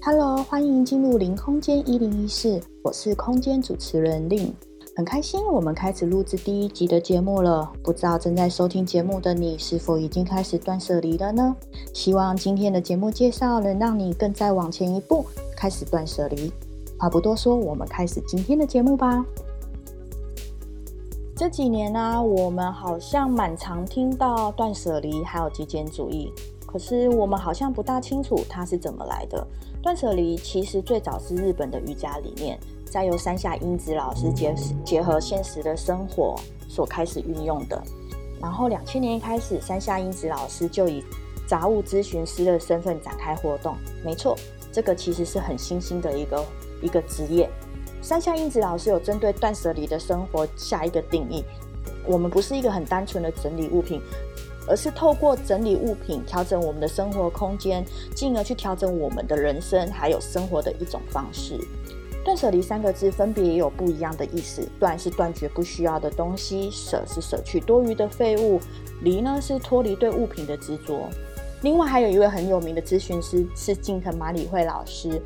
Hello，欢迎进入零空间一零一室，我是空间主持人令，很开心我们开始录制第一集的节目了。不知道正在收听节目的你是否已经开始断舍离了呢？希望今天的节目介绍能让你更再往前一步，开始断舍离。话不多说，我们开始今天的节目吧。这几年呢，我们好像蛮常听到断舍离，还有极简主义。可是我们好像不大清楚它是怎么来的。断舍离其实最早是日本的瑜伽理念，再由山下英子老师结结合现实的生活所开始运用的。然后两千年一开始，山下英子老师就以杂物咨询师的身份展开活动。没错，这个其实是很新兴的一个一个职业。山下英子老师有针对断舍离的生活下一个定义：我们不是一个很单纯的整理物品。而是透过整理物品，调整我们的生活空间，进而去调整我们的人生，还有生活的一种方式。断舍离三个字分别也有不一样的意思。断是断绝不需要的东西，舍是舍去多余的废物，离呢是脱离对物品的执着。另外还有一位很有名的咨询师是近藤麻里惠老师。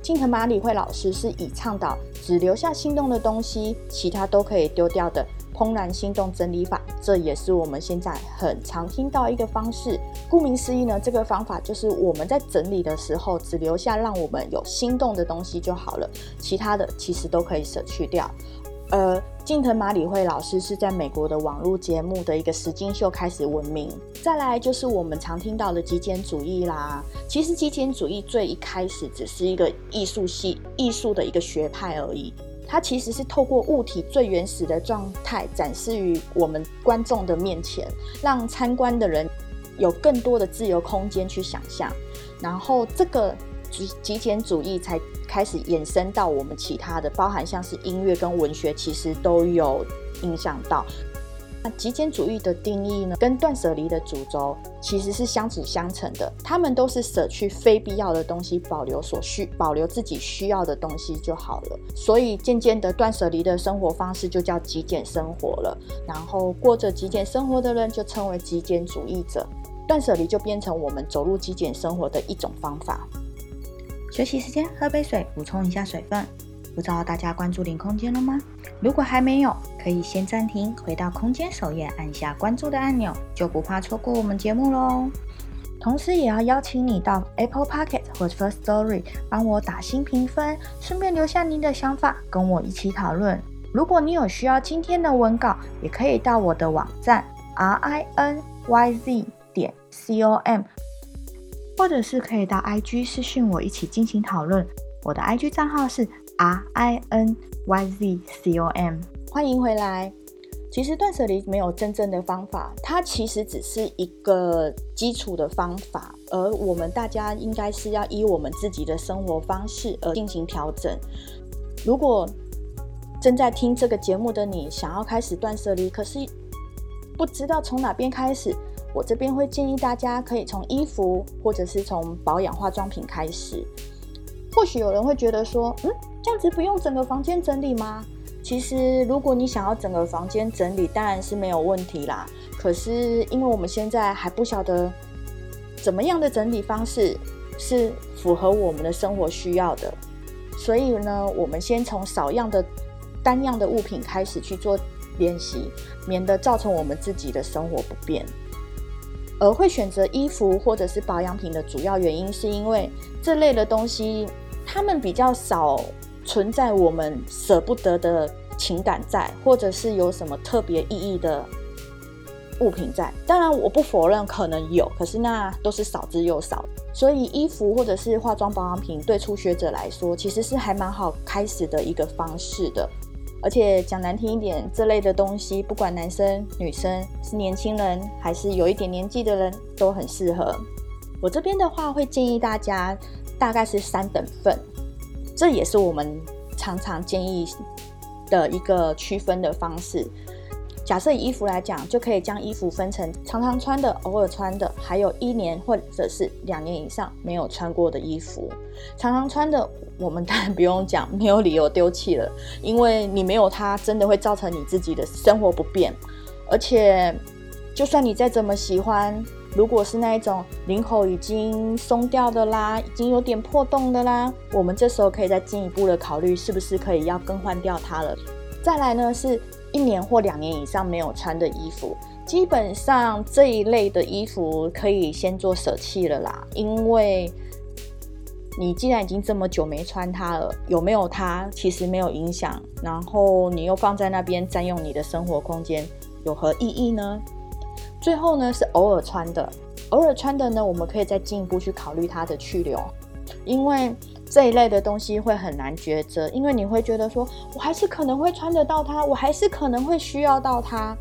近藤麻里惠老师是以倡导只留下心动的东西，其他都可以丢掉的。怦然心动整理法，这也是我们现在很常听到一个方式。顾名思义呢，这个方法就是我们在整理的时候，只留下让我们有心动的东西就好了，其他的其实都可以舍去掉。呃，近藤麻里惠老师是在美国的网络节目的一个实境秀开始闻名。再来就是我们常听到的极简主义啦。其实极简主义最一开始只是一个艺术系艺术的一个学派而已。它其实是透过物体最原始的状态展示于我们观众的面前，让参观的人有更多的自由空间去想象，然后这个极极简主义才开始延伸到我们其他的，包含像是音乐跟文学，其实都有影响到。那极简主义的定义呢，跟断舍离的主轴其实是相辅相成的。他们都是舍去非必要的东西，保留所需，保留自己需要的东西就好了。所以渐渐的，断舍离的生活方式就叫极简生活了。然后过着极简生活的人就称为极简主义者。断舍离就变成我们走入极简生活的一种方法。休息时间，喝杯水，补充一下水分。不知道大家关注零空间了吗？如果还没有，可以先暂停，回到空间首页，按下关注的按钮，就不怕错过我们节目喽。同时，也要邀请你到 Apple Pocket 或 First Story 帮我打新评分，顺便留下您的想法，跟我一起讨论。如果你有需要今天的文稿，也可以到我的网站 r i n y z 点 c o m，或者是可以到 IG 私讯我一起进行讨论。我的 IG 账号是。R I N Y Z C O M，欢迎回来。其实断舍离没有真正的方法，它其实只是一个基础的方法，而我们大家应该是要依我们自己的生活方式而进行调整。如果正在听这个节目的你想要开始断舍离，可是不知道从哪边开始，我这边会建议大家可以从衣服或者是从保养化妆品开始。或许有人会觉得说，嗯。这样子不用整个房间整理吗？其实，如果你想要整个房间整理，当然是没有问题啦。可是，因为我们现在还不晓得怎么样的整理方式是符合我们的生活需要的，所以呢，我们先从少样的单样的物品开始去做练习，免得造成我们自己的生活不便。而会选择衣服或者是保养品的主要原因，是因为这类的东西，他们比较少。存在我们舍不得的情感在，或者是有什么特别意义的物品在。当然，我不否认可能有，可是那都是少之又少。所以，衣服或者是化妆保养品，对初学者来说，其实是还蛮好开始的一个方式的。而且讲难听一点，这类的东西，不管男生女生，是年轻人还是有一点年纪的人，都很适合。我这边的话，会建议大家大概是三等份。这也是我们常常建议的一个区分的方式。假设以衣服来讲，就可以将衣服分成常常穿的、偶尔穿的，还有一年或者是两年以上没有穿过的衣服。常常穿的，我们当然不用讲，没有理由丢弃了，因为你没有它，真的会造成你自己的生活不便。而且，就算你再怎么喜欢，如果是那一种领口已经松掉的啦，已经有点破洞的啦，我们这时候可以再进一步的考虑，是不是可以要更换掉它了。再来呢，是一年或两年以上没有穿的衣服，基本上这一类的衣服可以先做舍弃了啦，因为你既然已经这么久没穿它了，有没有它其实没有影响，然后你又放在那边占用你的生活空间，有何意义呢？最后呢是偶尔穿的，偶尔穿的呢，我们可以再进一步去考虑它的去留，因为这一类的东西会很难抉择，因为你会觉得说，我还是可能会穿得到它，我还是可能会需要到它。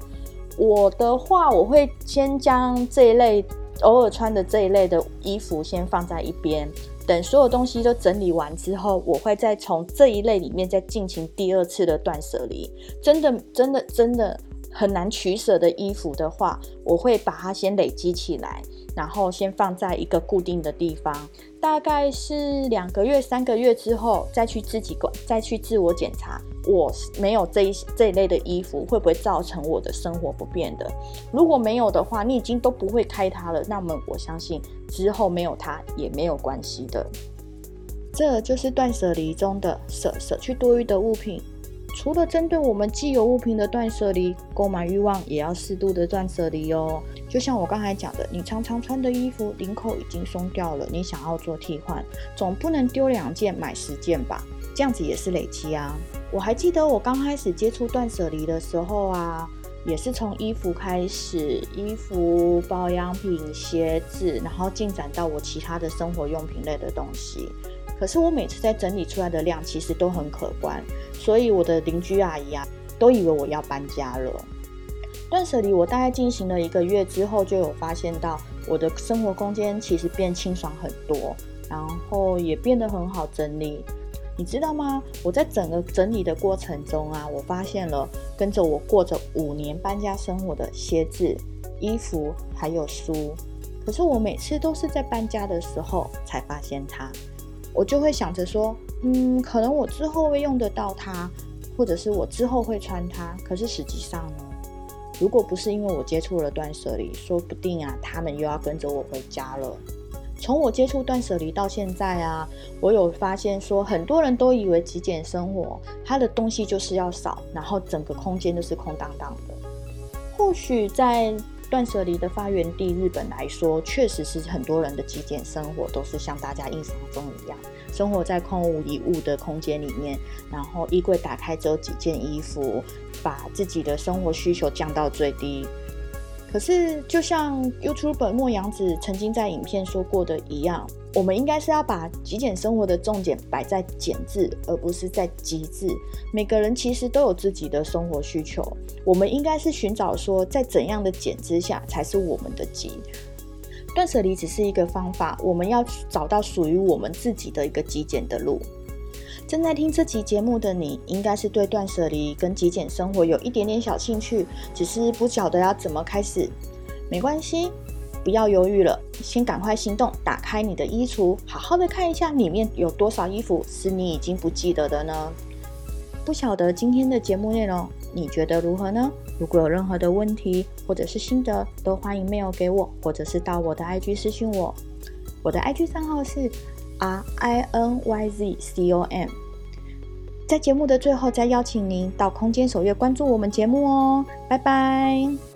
我的话，我会先将这一类偶尔穿的这一类的衣服先放在一边，等所有东西都整理完之后，我会再从这一类里面再进行第二次的断舍离。真的，真的，真的。很难取舍的衣服的话，我会把它先累积起来，然后先放在一个固定的地方，大概是两个月、三个月之后，再去自己管，再去自我检查，我没有这一这一类的衣服会不会造成我的生活不便的？如果没有的话，你已经都不会开它了，那么我相信之后没有它也没有关系的。这就是断舍离中的舍舍去多余的物品。除了针对我们既有物品的断舍离，购买欲望也要适度的断舍离哦。就像我刚才讲的，你常常穿的衣服领口已经松掉了，你想要做替换，总不能丢两件买十件吧？这样子也是累积啊。我还记得我刚开始接触断舍离的时候啊，也是从衣服开始，衣服、保养品、鞋子，然后进展到我其他的生活用品类的东西。可是我每次在整理出来的量其实都很可观，所以我的邻居阿姨啊都以为我要搬家了。断舍离我大概进行了一个月之后，就有发现到我的生活空间其实变清爽很多，然后也变得很好整理。你知道吗？我在整个整理的过程中啊，我发现了跟着我过着五年搬家生活的鞋子、衣服还有书，可是我每次都是在搬家的时候才发现它。我就会想着说，嗯，可能我之后会用得到它，或者是我之后会穿它。可是实际上呢，如果不是因为我接触了断舍离，说不定啊，他们又要跟着我回家了。从我接触断舍离到现在啊，我有发现说，很多人都以为极简生活，它的东西就是要少，然后整个空间都是空荡荡的。或许在断舍离的发源地日本来说，确实是很多人的极简生活都是像大家印象中一样，生活在空无一物的空间里面，然后衣柜打开只有几件衣服，把自己的生活需求降到最低。可是，就像 YouTube 莫阳子曾经在影片说过的一样，我们应该是要把极简生活的重点摆在简字，而不是在极致。每个人其实都有自己的生活需求，我们应该是寻找说，在怎样的简之下才是我们的极。断舍离只是一个方法，我们要找到属于我们自己的一个极简的路。正在听这期节目的你，应该是对断舍离跟极简生活有一点点小兴趣，只是不晓得要怎么开始。没关系，不要犹豫了，先赶快行动，打开你的衣橱，好好的看一下里面有多少衣服是你已经不记得的呢？不晓得今天的节目内容你觉得如何呢？如果有任何的问题或者是心得，都欢迎 mail 给我，或者是到我的 IG 私信我。我的 IG 账号是。R I N Y Z C O M，在节目的最后，再邀请您到空间首页关注我们节目哦，拜拜。